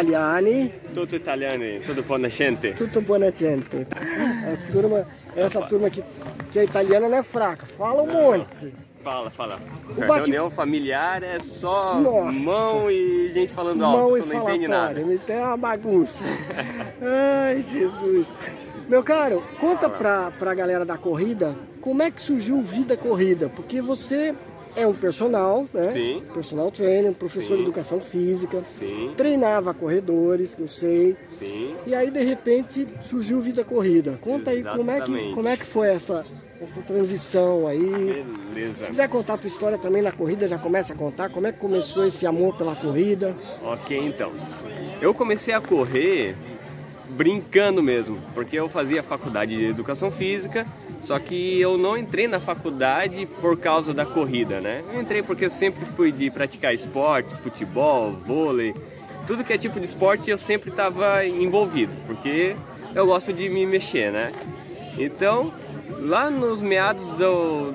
italiani. Tudo italiano, tudo buona gente. Tudo buona gente. Essa turma, essa turma que, que é italiana não é fraca, fala um monte. Fala, fala. bate- Reunião familiar é só Nossa. mão e gente falando Mão alto, tu não entende nada. isso é uma bagunça. Ai, Jesus. Meu caro, conta pra, pra galera da corrida como é que surgiu Vida Corrida, porque você é um personal, né? Sim. Personal trainer, professor Sim. de educação física, Sim, treinava corredores, que eu sei. sim. E aí de repente surgiu Vida Corrida. Conta aí como é que, Exatamente. como é que foi essa, essa transição aí. Se Beleza. quiser contar a tua história também na corrida, já começa a contar. Como é que começou esse amor pela corrida? Ok, então. Eu comecei a correr brincando mesmo, porque eu fazia faculdade de educação física, só que eu não entrei na faculdade por causa da corrida, né? Eu entrei porque eu sempre fui de praticar esportes, futebol, vôlei, tudo que é tipo de esporte eu sempre estava envolvido, porque eu gosto de me mexer, né? Então, lá nos meados do,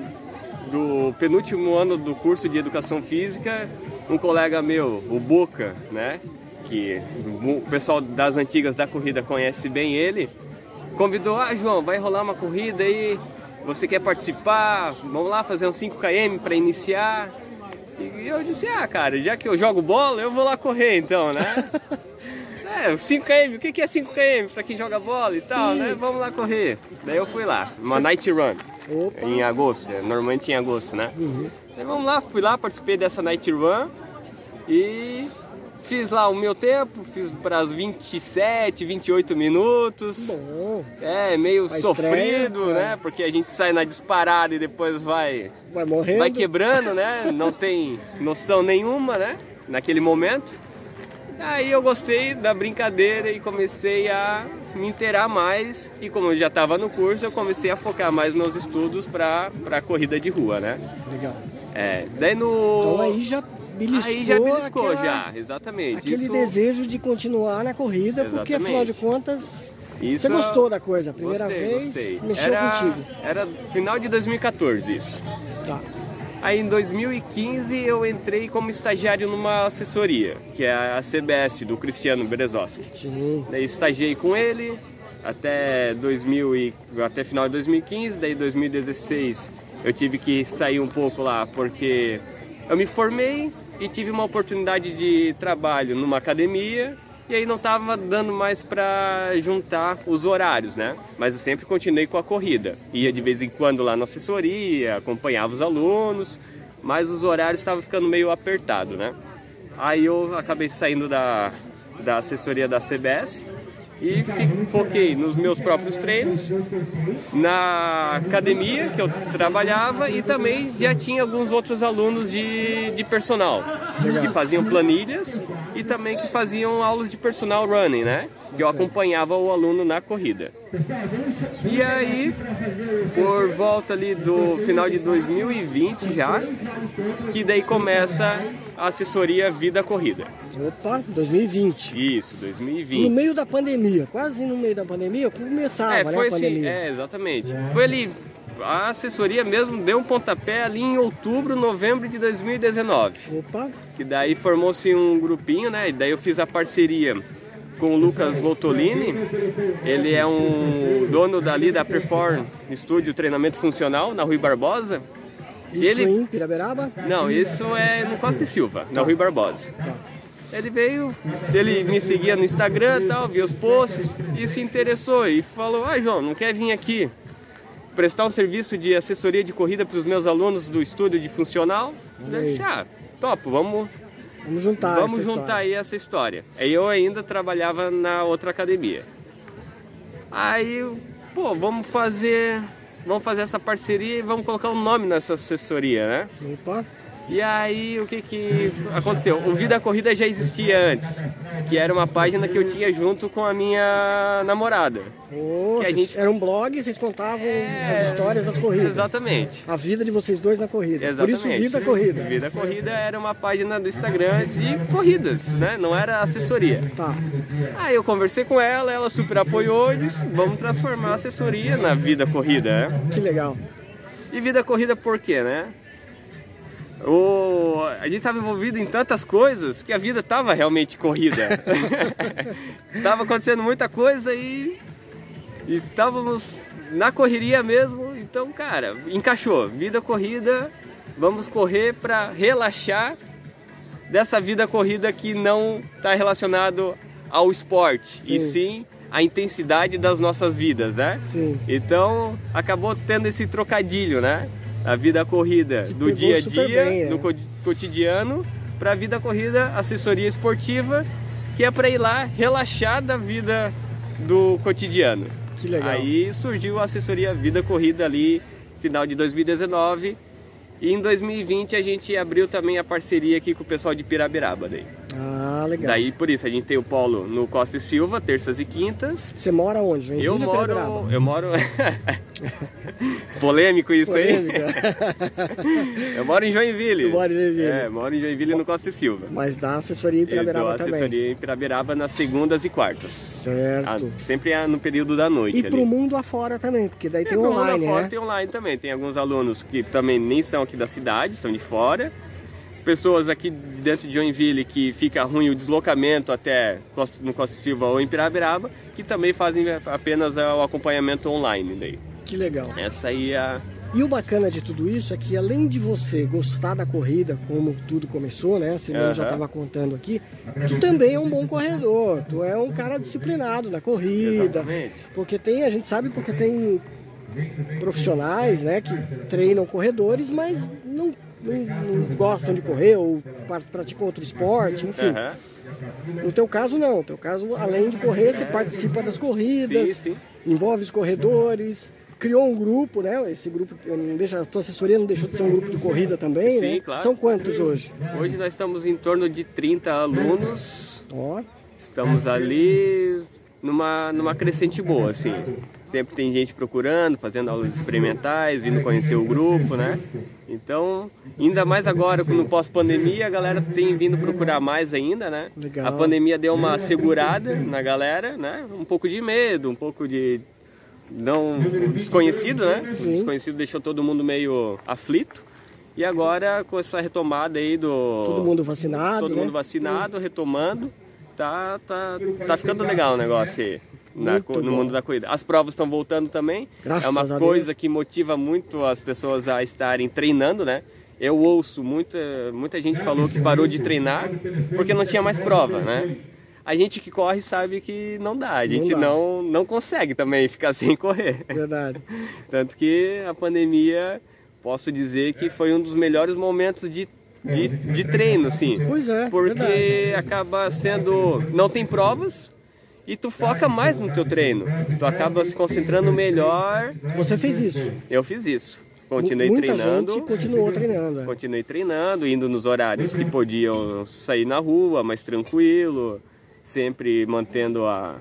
do penúltimo ano do curso de educação física, um colega meu, o Boca, né, que o pessoal das antigas da corrida conhece bem ele, convidou: "Ah, João, vai rolar uma corrida aí, você quer participar? Vamos lá fazer uns 5 km para iniciar?" E eu disse: "Ah, cara, já que eu jogo bola, eu vou lá correr então, né?" É, 5km, o que é 5km pra quem joga bola e tal, né? Vamos lá correr. Daí eu fui lá, uma night run Opa! em agosto, é, normalmente em agosto, né? Aí vamos lá, fui lá, participei dessa night run e fiz lá o meu tempo, fiz para os 27, 28 minutos. Bom, É, meio sofrido, né? é. Porque a gente sai na disparada e depois vai vai morrendo. vai quebrando, né? Não tem noção nenhuma, né? Naquele momento. Aí eu gostei da brincadeira e comecei a me inteirar mais. E como eu já estava no curso, eu comecei a focar mais meus estudos para a corrida de rua, né? Legal. É, daí no. Então aí já beliscou, Aí já beliscou, aquela- já, exatamente. aquele Isso- desejo de continuar na corrida, porque Exatamente. afinal de contas isso você gostou da coisa. Primeira gostei, vez gostei. mexeu era, contigo. Era final de 2014 isso. Tá. Aí em 2015 eu entrei como estagiário numa assessoria, que é a CBS do Cristiano Berezowski. Sim. Daí estagiei com ele até 2000 e, até final de 2015, daí 2016 eu tive que sair um pouco lá porque eu me formei e tive uma oportunidade de trabalho numa academia e aí não estava dando mais para juntar os horários, né? Mas eu sempre continuei com a corrida. Ia de vez em quando lá na assessoria, acompanhava os alunos, mas os horários estavam ficando meio apertado, né? Aí eu acabei saindo da, da assessoria da CBS e foquei nos meus próprios treinos, na academia que eu trabalhava e também já tinha alguns outros alunos de, de personal que faziam planilhas e também que faziam aulas de personal running, né? Que eu acompanhava o aluno na corrida. E aí, por volta ali do final de 2020 já, que daí começa a assessoria Vida Corrida. Opa, 2020. Isso, No 2020. meio da pandemia, quase no meio da pandemia, começava É, né, foi a assim, pandemia. é, exatamente. Foi ali, a assessoria mesmo deu um pontapé ali em outubro, novembro de 2019. Opa, Que daí formou-se um grupinho, né? E daí eu fiz a parceria com o Lucas Voltolini. Ele é um dono dali da Perform Estúdio Treinamento Funcional, na Rui Barbosa. isso Ele- em Piraberaba? Não, isso é no Costa e Silva, na Rui Barbosa. Ele veio, ele me seguia no Instagram tal, via os posts e se interessou e falou: Ah, João, não quer vir aqui prestar um serviço de assessoria de corrida para os meus alunos do estúdio de funcional? Eu disse: Ah, topo, vamos, Vamos juntar vamos essa juntar história. aí essa história. Aí eu ainda trabalhava na outra academia. Aí, pô, vamos fazer, vamos fazer essa parceria e vamos colocar um nome nessa assessoria, né? Opa, E aí, o que que aconteceu? O Vida Corrida já existia antes, que era uma página que eu tinha junto com a minha namorada. Ô, Que a gente- era um blog, vocês contavam as histórias das corridas. Exatamente. A vida de vocês dois na corrida. Exatamente. Por isso, Vida Corrida. Vida Corrida era uma página do Instagram de corridas, né? Não era assessoria. Tá. Aí eu conversei com ela, ela super apoiou e disse, vamos transformar a assessoria na Vida Corrida? Que legal. E vida corrida por quê, né? O, a gente estava envolvido em tantas coisas que a vida estava realmente corrida. tava acontecendo muita coisa e estávamos na correria mesmo. Então, cara, encaixou. Vida corrida, vamos correr para relaxar dessa vida corrida que não está relacionado ao esporte sim. e sim a intensidade das nossas vidas, né? Sim. Então acabou tendo esse trocadilho, né? A vida corrida Te do dia a dia, bem, do é. cotidiano, para a vida corrida, assessoria esportiva, que é para ir lá relaxar da vida do cotidiano. Que legal. Aí surgiu a assessoria Vida Corrida ali, final de 2019 e em 2020 a gente abriu também a parceria aqui com o pessoal de Pirabiraba daí. Ah, legal. Daí por isso a gente tem o polo no Costa e Silva, terças e quintas. Você mora onde? Joinville eu moro, eu moro Polêmico isso Polêmica. aí. eu moro em Joinville. Eu moro em Joinville. É, moro em Joinville no Costa e Silva. Mas dá assessoria em dou também. assessoria em Pirabiraba nas segundas e quartas. Certo. Ah, sempre é no período da noite. E ali. pro mundo afora também, porque daí é, tem online, mundo afora né? tem online também. Tem alguns alunos que também nem são aqui da cidade, são de fora. Pessoas aqui dentro de Joinville que fica ruim o deslocamento até no Costa Silva ou em Pirabiraba, que também fazem apenas o acompanhamento online daí. Que legal. Essa aí é a... E o bacana de tudo isso é que além de você gostar da corrida, como tudo começou, né? Você uhum. já estava contando aqui, tu também é um bom corredor. Tu é um cara disciplinado na corrida. Exatamente. Porque tem, a gente sabe porque tem profissionais, né, que treinam corredores, mas não, não, gostam de correr ou praticam outro esporte, enfim. Uhum. No teu caso não, no teu caso além de correr, você participa das corridas, sim, sim. envolve os corredores, criou um grupo, né? Esse grupo, não deixa, a tua assessoria não deixou de ser um grupo de corrida também, Sim, né? claro. São quantos hoje? Hoje nós estamos em torno de 30 alunos. Ó. Estamos ali numa, numa crescente boa, assim. Sempre tem gente procurando, fazendo aulas experimentais, vindo conhecer o grupo, né? Então, ainda mais agora, no pós-pandemia, a galera tem vindo procurar mais ainda, né? Legal. A pandemia deu uma segurada na galera, né? Um pouco de medo, um pouco de não desconhecido, né? O desconhecido deixou todo mundo meio aflito. E agora com essa retomada aí do todo mundo vacinado, todo né? mundo vacinado, retomando, tá tá tá ficando legal o negócio aí. Na, no bom. mundo da corrida. As provas estão voltando também. Graças é uma coisa que motiva muito as pessoas a estarem treinando, né? Eu ouço muita, muita gente falou que parou de treinar porque não tinha mais prova, né? A gente que corre sabe que não dá, a gente dá. não, não consegue também ficar sem correr. Verdade. Tanto que a pandemia, posso dizer que foi um dos melhores momentos de, de, de treino, assim. Pois é, Porque verdade. acaba sendo. Não tem provas e tu foca mais no teu treino. Tu acaba se concentrando melhor. Você fez isso. Eu fiz isso. Continuei Muita treinando. gente continuou treinando. é. Continuei treinando, indo nos horários que podiam sair na rua, mais tranquilo, sempre mantendo a,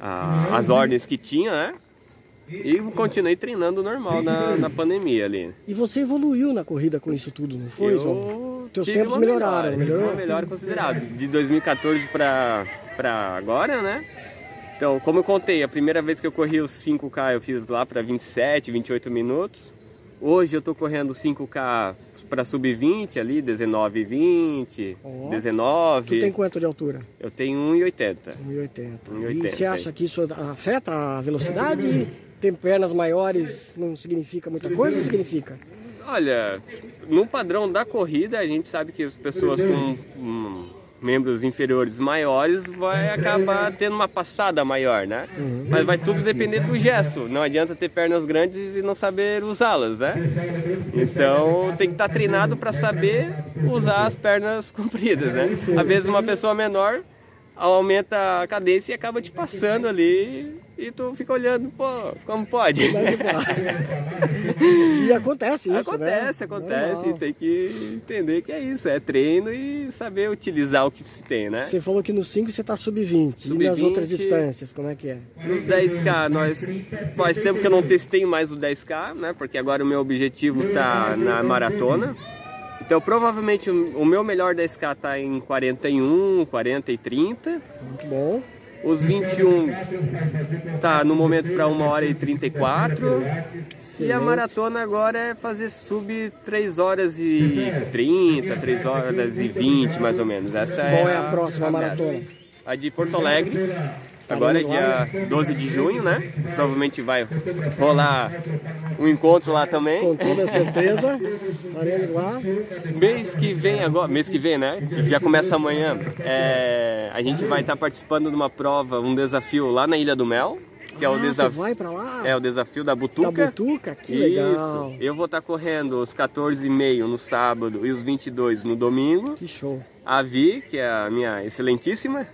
a- as ordens que tinha, né? E continuei treinando normal na, na pandemia ali. E você evoluiu na corrida com isso tudo, não foi, João? Eu Teus tive tempos melhoraram, melhora, melhorou? Uma melhora considerável. De 2014 para agora, né? Então, como eu contei, a primeira vez que eu corri os 5K eu fiz lá para 27, 28 minutos. Hoje eu tô correndo 5K para sub-20 ali, 19 20, Ó. 19. Tu tem quanto de altura? Eu tenho 1,80. 1,80. 1,80, E você acha que isso afeta a velocidade? Ter pernas maiores não significa muita coisa ou significa? Olha, no padrão da corrida, a gente sabe que as pessoas com hum, membros inferiores maiores vai acabar tendo uma passada maior, né? Mas vai tudo depender do gesto. Não adianta ter pernas grandes e não saber usá-las, né? Então tem que estar treinado para saber usar as pernas compridas, né? Às vezes uma pessoa menor aumenta a cadência e acaba te passando ali e tu fica olhando, pô, como pode? É e acontece isso, né? Acontece, acontece. Normal. Tem que entender que é isso, é treino e saber utilizar o que se tem, né? Você falou que no 5 você tá sub-20. E nas Sub-20. outras distâncias, como é que é? Nos 10K, nós faz tempo que eu não testei mais o 10K, né? Porque agora o meu objetivo tá na maratona. Então provavelmente o meu melhor 10K tá em 41, 40 e 30. Muito bom. Os 21 tá no momento para 1 hora e 34. Excelente. E a maratona agora é fazer sub 3 horas e 30, 3 horas e 20 mais ou menos. Essa Qual é, é a próxima a maratona? A de Porto Alegre. Agora é dia 12 de junho, né? Provavelmente vai rolar um encontro lá também. Com toda certeza. Estaremos lá. Mês que vem, agora, mês que vem, né? Que já começa amanhã. É, a gente vai estar participando de uma prova, um desafio lá na Ilha do Mel. Que é o Ah, desafio. vai pra lá? É o desafio da Butuca. Da Butuca? Que legal. Isso. Eu vou estar correndo os 14,5 no sábado e os 22 no domingo. Que show. A Vi, que é a minha excelentíssima,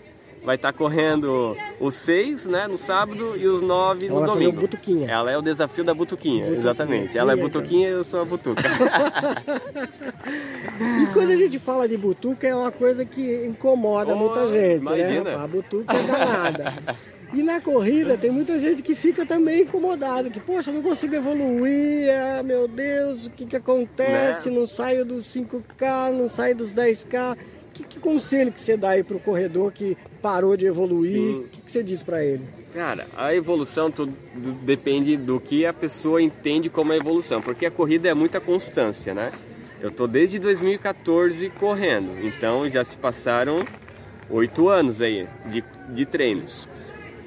vai estar correndo os 6 né, no sábado e os 9 Ela no vai fazer domingo. o Butuquinha. Ela é o desafio da Butuquinha, Butuquinha, exatamente. Ela é. Butuquinha e eu sou a Butuca. E quando a gente fala de butuca é uma coisa que incomoda Oh, muita gente, né? imagina. rapaz? A butuca é danada. E na corrida tem muita gente que fica também incomodada, que, poxa, não consigo evoluir, ah, meu Deus, o que que acontece? Né? Não saio dos 5K, não saio dos 10K. Que, que conselho que você dá aí pro corredor que parou de evoluir? O que, que você diz pra ele? Cara, a evolução tudo depende do que a pessoa entende como a evolução, porque a corrida é muita constância, né? Eu tô desde 2014 correndo, então já se passaram oito anos aí de, de treinos.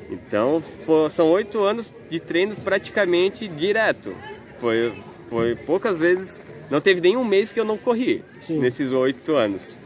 Então fo- são oito anos de treinos praticamente direto. Foi, foi poucas vezes, não teve nenhum mês que eu não corri Sim. nesses oito anos.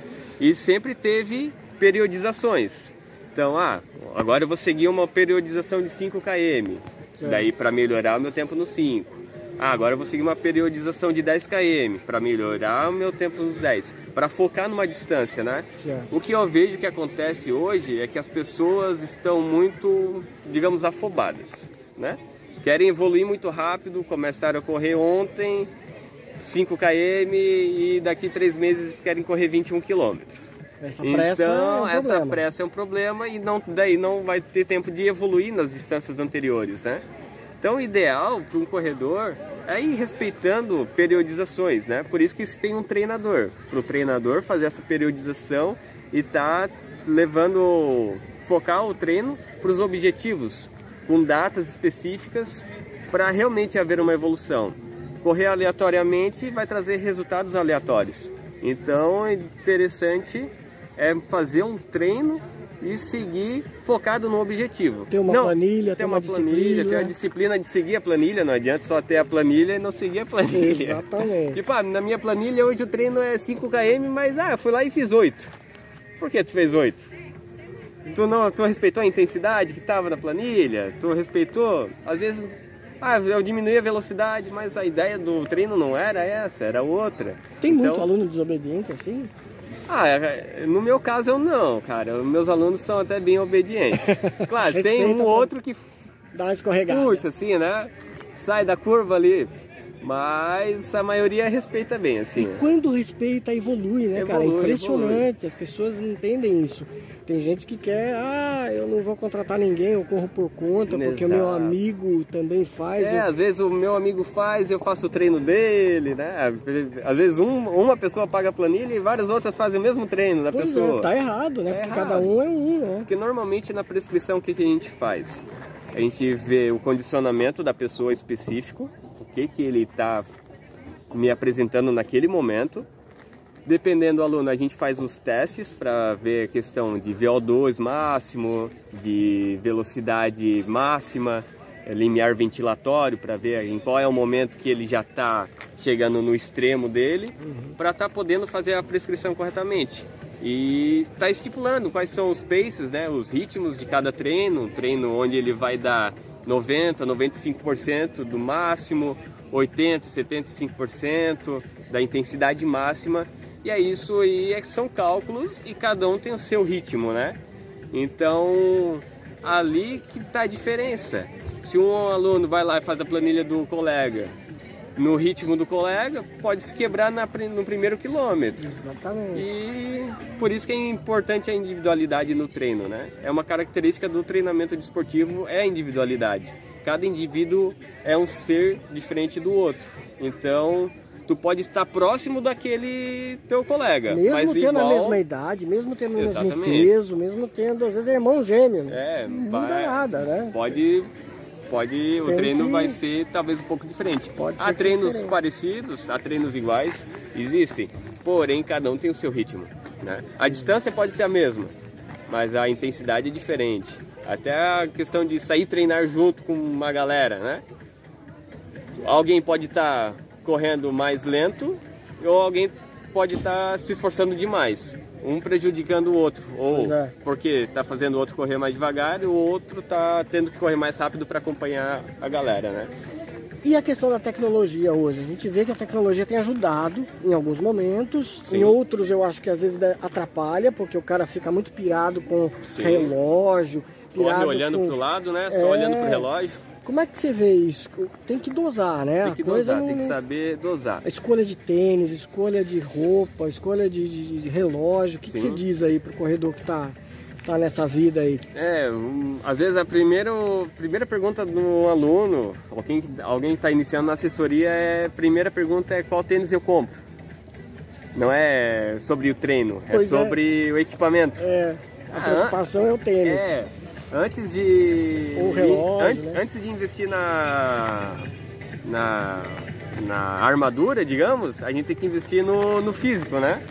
E sempre teve periodizações. Então, ah, agora eu vou seguir uma periodização de 5 km, Certo. daí para melhorar o meu tempo no 5. Ah, agora eu vou seguir uma periodização de 10 km para melhorar o meu tempo no 10, para focar numa distância, né? Certo. O que eu vejo que acontece hoje é que as pessoas estão muito, digamos, afobadas, né? Querem evoluir muito rápido, começaram a correr ontem 5 km e daqui três meses querem correr 21 km. Essa pressa então, é um essa problema. pressa é um problema e não, daí não vai ter tempo de evoluir nas distâncias anteriores, né? Então, o ideal para um corredor é ir respeitando periodizações, né? Por isso que se tem um treinador, para o treinador fazer essa periodização e tá levando, focar o treino para os objetivos, com datas específicas para realmente haver uma evolução. Correr aleatoriamente vai trazer resultados aleatórios. Então, é interessante é fazer um treino e seguir focado no objetivo. Ter uma planilha, ter ter uma planilha, disciplina. ter a disciplina de seguir a planilha, não adianta só ter a planilha e não seguir a planilha. Exatamente. Tipo, ah, na minha planilha hoje o treino é 5 km, mas ah, eu fui lá e fiz 8. Por que tu fez 8? Tu não, tu respeitou a intensidade que estava na planilha? Tu respeitou? Às vezes, ah, eu diminuí a velocidade, mas a ideia do treino não era essa, era outra. Tem muito Então- aluno desobediente assim? Ah, é- no meu caso eu não, cara. Meus alunos são até bem obedientes. Claro, tem um outro que Dá uma escorregada. puxa assim, né? Sai da curva ali. Mas a maioria respeita bem, assim. Quando respeita, evolui, né, cara? É Evolui, impressionante. As pessoas não entendem isso. Tem gente que quer, ah, eu não vou contratar ninguém, eu corro por conta, porque o meu Exato. amigo também faz. É, eu- às vezes o meu amigo faz, eu faço o treino dele, né? Às vezes um- uma pessoa paga a planilha e várias outras fazem o mesmo treino da Pois pessoa. é, tá errado, né? Tá porque errado. cada um é um, né? Porque normalmente na prescrição o que, que a gente faz? A gente vê o condicionamento da pessoa específico, que, que ele está me apresentando naquele momento. Dependendo do aluno, a gente faz os testes para ver a questão de VO2 máximo, de velocidade máxima, eh, limiar ventilatório, para ver em qual é o momento que ele já está chegando no extremo dele, para estar podendo fazer a prescrição corretamente. E está estipulando quais são os paces, né, os ritmos de cada treino, um treino onde ele vai dar 90, 95% do máximo, 80, 75% da intensidade máxima. E é isso aí, é são cálculos e cada um tem o seu ritmo, né? Então, ali que está a diferença. Se um aluno vai lá e faz a planilha do colega no ritmo do colega, pode se quebrar na no primeiro quilômetro. Exatamente. E por isso que é importante a individualidade no treino, né? É uma característica do treinamento desportivo, é a individualidade. Cada indivíduo é um ser diferente do outro. Então, tu pode estar próximo daquele teu colega. Mesmo mas tendo igual... a mesma idade, mesmo tendo o mesmo Exatamente. peso, mesmo tendo, às vezes, irmão gêmeo. É, não muda vai- nada, né? Pode, pode o Tem treino que- vai ser talvez um pouco diferente. Pode há treinos diferente. parecidos, há treinos iguais, existem. Porém, cada um tem o seu ritmo. Né? A distância pode ser a mesma, mas a intensidade é diferente. Até a questão de sair treinar junto com uma galera, né? Alguém pode estar correndo mais lento ou alguém pode estar se esforçando demais, um prejudicando o outro, ou é. porque está fazendo o outro correr mais devagar e o outro está tendo que correr mais rápido para acompanhar a galera, né? E a questão da tecnologia hoje? A gente vê que a tecnologia tem ajudado em alguns momentos, Sim. em outros eu acho que às vezes atrapalha, porque o cara fica muito pirado com Sim. relógio, pirado olhando com... para o lado, né? Só É. olhando para o relógio. Como é que você vê isso? Tem que dosar, né? Tem que dosar, não- tem que saber dosar. A escolha de tênis, escolha de roupa, escolha de, de- de relógio. O que, que você diz aí pro corredor que tá, tá nessa vida aí? É, um, às vezes a primeira, primeira pergunta do aluno, alguém, alguém que está iniciando na assessoria, é, a primeira pergunta é qual tênis eu compro. Não é sobre o treino, é Pois é. sobre o equipamento. É, a Ah, preocupação é o tênis. É, antes de. Ou relógio, an- né? Antes de investir na, na. na armadura, digamos, a gente tem que investir no, no físico, né?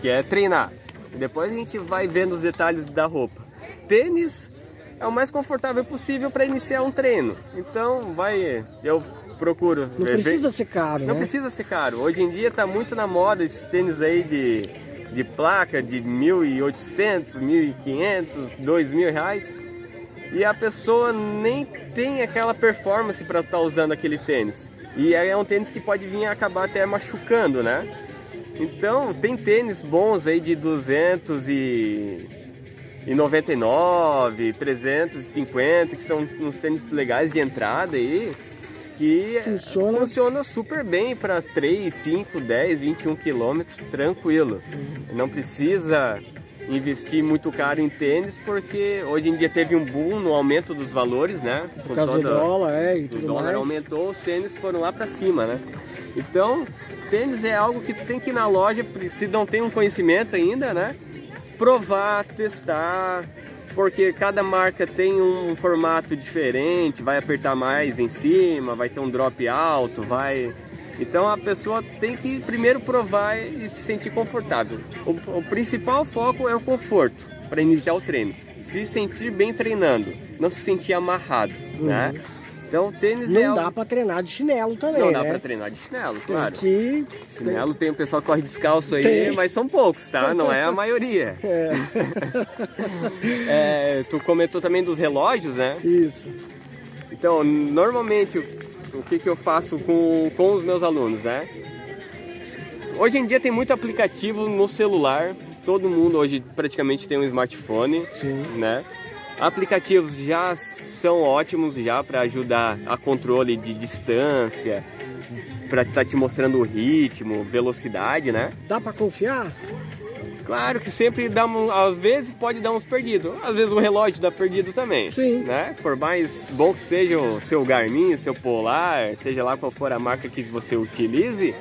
Que é treinar. E depois a gente vai vendo os detalhes da roupa. Tênis é o mais confortável possível para iniciar um treino. Então, vai. Eu procuro. Não ver- precisa ser caro, não né? precisa ser caro. Hoje em dia tá muito na moda esses tênis aí de, de placa de 1.800, 1.500, 2.000 reais. E a pessoa nem tem aquela performance para estar usando aquele tênis. E é um tênis que pode vir acabar até machucando, né? Então, tem tênis bons aí de 200 e e 99, 350, que são uns tênis legais de entrada aí, que Funciona. funciona super bem para 3, 5, 10, 21 quilômetros tranquilo. Uhum. Não precisa investir muito caro em tênis, porque hoje em dia teve um boom no aumento dos valores, né? Por causa do dólar, é, e o tudo dólar mais. aumentou, os tênis foram lá para cima, né? Então, tênis é algo que tu tem que ir na loja, se não tem um conhecimento ainda, né? Provar, testar, porque cada marca tem um formato diferente, vai apertar mais em cima, vai ter um drop alto, vai. Então a pessoa tem que primeiro provar e se sentir confortável. O, o principal foco é o conforto para iniciar o treino. Se sentir bem treinando, não se sentir amarrado, né? Então tênis é Não algo- dá pra treinar de chinelo também, não dá né? pra treinar de chinelo, Tem claro. que... Chinelo tem o pessoal que corre descalço aí, Tem. mas são poucos, tá? Não é a maioria. É, É, tu comentou também dos relógios, né? isso. Então, normalmente, o, que, que eu faço com, com os meus alunos, né? Hoje em dia tem muito aplicativo no celular. Todo mundo hoje praticamente tem um smartphone, Sim. né? Aplicativos já são ótimos já para ajudar a controle de distância, para estar te mostrando o ritmo, velocidade, né? Dá pra confiar? Claro que sempre dá, um- às vezes pode dar uns perdidos, às vezes o relógio dá perdido também. Sim. Né? Por mais bom que seja o seu Garmin, o seu Polar, seja lá qual for a marca que você utilize,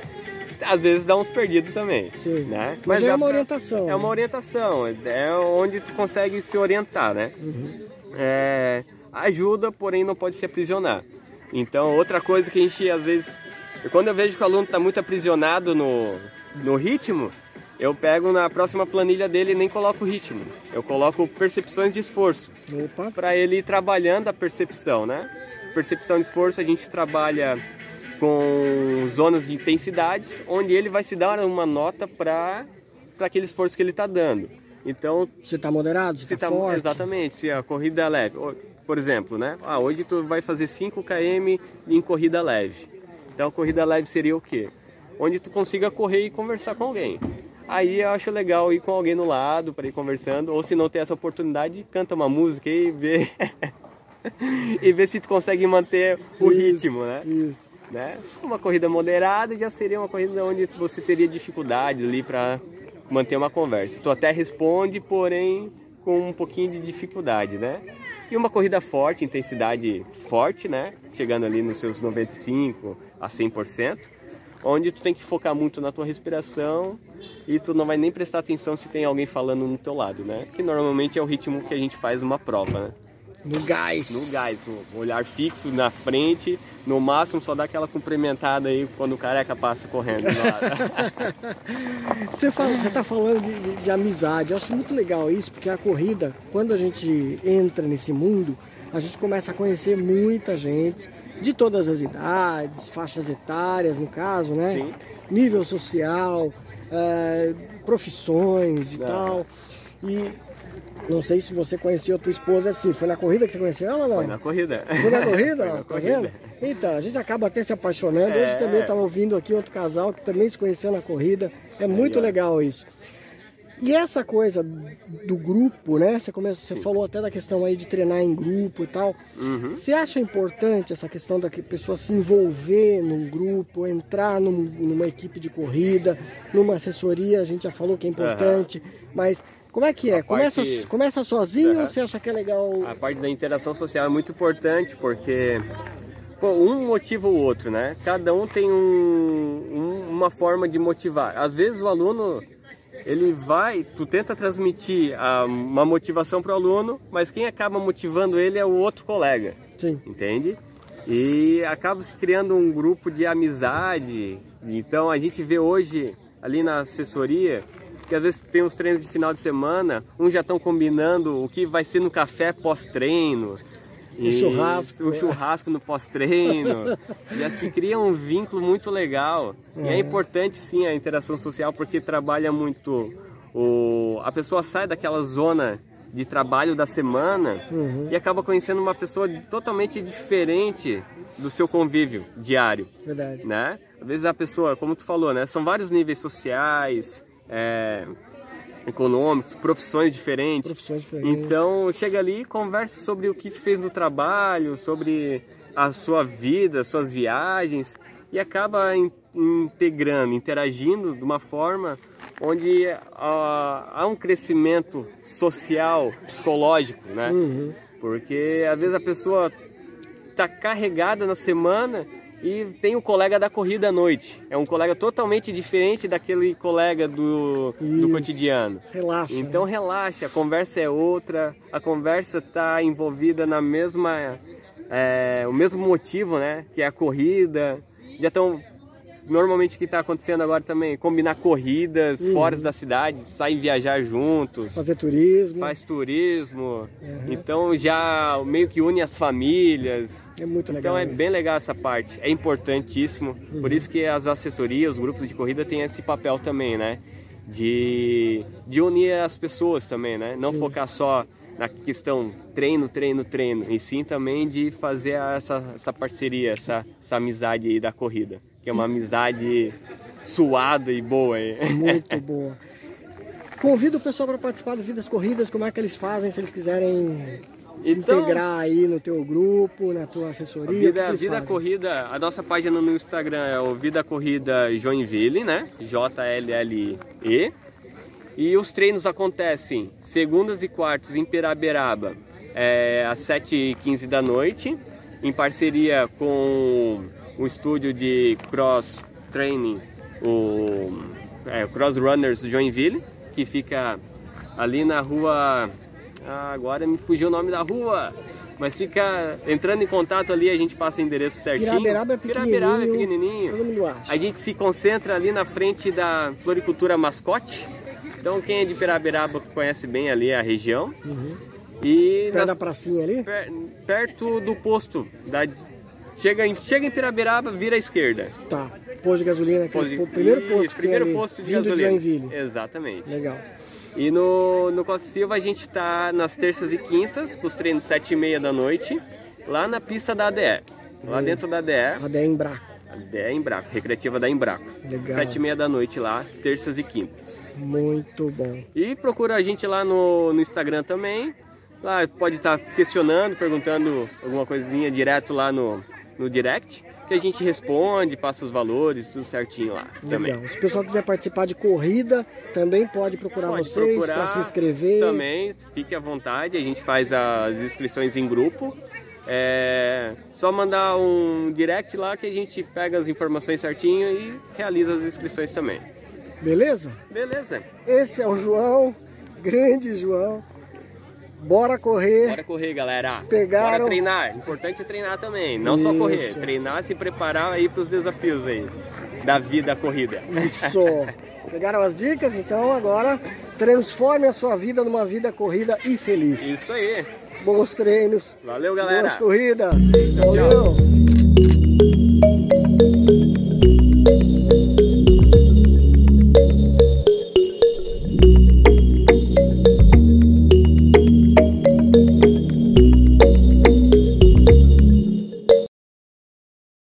às vezes dá uns perdidos também. Sim. Né? Mas é dá uma pra- orientação. É uma orientação, é onde tu consegue se orientar, né? Uhum. É, ajuda, porém não pode se aprisionar. Então, outra coisa que a gente às vezes, quando eu vejo que o aluno está muito aprisionado no, no ritmo, eu pego na próxima planilha dele e nem coloco ritmo. Eu coloco percepções de esforço Opa, para ele ir trabalhando a percepção, né? Percepção de esforço a gente trabalha com zonas de intensidades, onde ele vai se dar uma nota para aquele esforço que ele está dando. Então, você tá moderado, você se tá tá- forte? Exatamente, se a corrida é leve. Por exemplo, né? Ah, hoje tu vai fazer 5 km em corrida leve. Então, corrida leve seria o quê? Onde tu consiga correr e conversar com alguém. Aí eu acho legal ir com alguém no lado para ir conversando, ou se não ter essa oportunidade, canta uma música e vê e vê se tu consegue manter o Isso, ritmo, né? Isso. né? Uma corrida moderada já seria uma corrida onde você teria dificuldade ali para manter uma conversa. Tu até responde, porém com um pouquinho de dificuldade, né? E uma corrida forte, intensidade forte, né? Chegando ali nos seus 95 a 100%. Onde tu tem que focar muito na tua respiração e tu não vai nem prestar atenção se tem alguém falando no teu lado, né? Que normalmente é o ritmo que a gente faz uma prova, né? No gás. No gás, no olhar fixo na frente, no máximo só dá aquela cumprimentada aí quando o careca passa correndo. você, fala, você tá falando de, de, de, amizade, eu acho muito legal isso, porque a corrida, quando a gente entra nesse mundo, a gente começa a conhecer muita gente de todas as idades, faixas etárias no caso, né? Sim. Nível social, é, profissões e é. tal. E não sei se você conheceu a tua esposa assim. Foi na corrida que você conheceu ela ou não? Foi na corrida. Foi na corrida? Foi na tá corrida. vendo? Então, a gente acaba até se apaixonando. É. Hoje também estava ouvindo aqui outro casal que também se conheceu na corrida. É muito legal isso. E essa coisa do grupo, né? Você, começou, você falou até da questão aí de treinar em grupo e tal. Uhum. Você acha importante essa questão da pessoa se envolver num grupo, entrar num, numa equipe de corrida, numa assessoria? A gente já falou que é importante, uhum. mas como é que é? Começa, parte... começa sozinho uhum. ou você acha que é legal? A parte da interação social é muito importante porque pô, um motiva o outro, né? Cada um tem um, um, uma forma de motivar. Às vezes o aluno ele vai, tu tenta transmitir a, uma motivação para o aluno, mas quem acaba motivando ele é o outro colega. Sim. Entende? E acaba se criando um grupo de amizade. Então a gente vê hoje ali na assessoria que às vezes tem os treinos de final de semana, uns já estão combinando o que vai ser no café pós-treino. O churrasco. O churrasco no pós-treino. e assim cria um vínculo muito legal. É. E é importante sim a interação social porque trabalha muito. O... A pessoa sai daquela zona de trabalho da semana uhum. e acaba conhecendo uma pessoa totalmente diferente do seu convívio diário. Verdade. Né? Às vezes a pessoa, como tu falou, né? São vários níveis sociais, é, econômicos, profissões diferentes. profissões diferentes. Então chega ali e conversa sobre o que fez no trabalho, sobre a sua vida, suas viagens e acaba in, integrando, interagindo de uma forma onde há, há um crescimento social, psicológico, né? Uhum. Porque às vezes a pessoa está carregada na semana e tem o colega da corrida à noite. É um colega totalmente diferente daquele colega do, do cotidiano. Relaxa. Então né? relaxa, a conversa é outra, a conversa está envolvida na mesma. É, o mesmo motivo, né? Que é a corrida. Já estão normalmente o que está acontecendo agora também, combinar corridas uhum. fora da cidade, sair viajar juntos. Fazer turismo. Faz turismo. Uhum. Então já meio que une as famílias. É muito legal. Então é isso. bem legal essa parte. É importantíssimo. Uhum. Por isso que as assessorias, os grupos de corrida têm esse papel também, né? De, de unir as pessoas também, né? Não Sim. focar só na questão treino, treino, treino, e sim também de fazer essa, essa parceria, essa, essa amizade aí da corrida que é uma amizade suada e boa. Muito boa. Convido o pessoal para participar do Vidas Corridas, como é que eles fazem se eles quiserem se então, integrar aí no teu grupo, na tua assessoria? Vida, que que Vida Corrida, a nossa página no Instagram é o Vida Corrida Joinville, né? J-L-L-E. E os treinos acontecem segundas e quartas em Piraberaba, é, às 7h15 da noite, em parceria com um estúdio de cross training, o é, Cross Runners Joinville, que fica ali na rua. Ah, agora me fugiu o nome da rua. Mas fica entrando em contato ali, a gente passa o endereço certinho. Piraberaba é pequenininho. Piraberaba é pequenininho. Todo mundo acha. A gente se concentra ali na frente da floricultura mascote. Então quem é de Piraberaba conhece bem ali a região. Uhum. E perto nas, da pracinha ali? Per, perto do posto da Chega em, chega em Pirabiraba, vira à esquerda. Tá. Posto de gasolina, posto de... primeiro posto Isso, primeiro ali, posto de gasolina. de. Exatamente. Legal. E no, no Costa Silva a gente está nas terças e quintas, com os treinos sete e meia da noite, lá na pista da ADE. Lá hum. dentro da ADE. ADE Embraco. ADE Embraco, recreativa da Embraco. Legal. Sete e meia da noite lá, terças e quintas. Muito bom. E procura a gente lá no, no Instagram também. Lá pode estar tá questionando, perguntando alguma coisinha direto lá no, no direct que a gente responde, passa os valores, tudo certinho lá Legal. também. Se o pessoal quiser participar de corrida, também pode procurar pode vocês para se inscrever. Também, fique à vontade, a gente faz as inscrições em grupo. É só mandar um direct lá que a gente pega as informações certinho e realiza as inscrições também. Beleza? Beleza. Esse é o João, grande João. Bora correr. Bora correr, galera. Pegaram... Bora treinar. Importante é treinar também, não Isso. só correr. Treinar, se preparar aí para os desafios aí da vida corrida. Isso. Pegaram as dicas? Então agora transforme a sua vida numa vida corrida e feliz. Isso aí. Bons treinos. Valeu, galera. Boas corridas. Tchau, tchau. Valeu.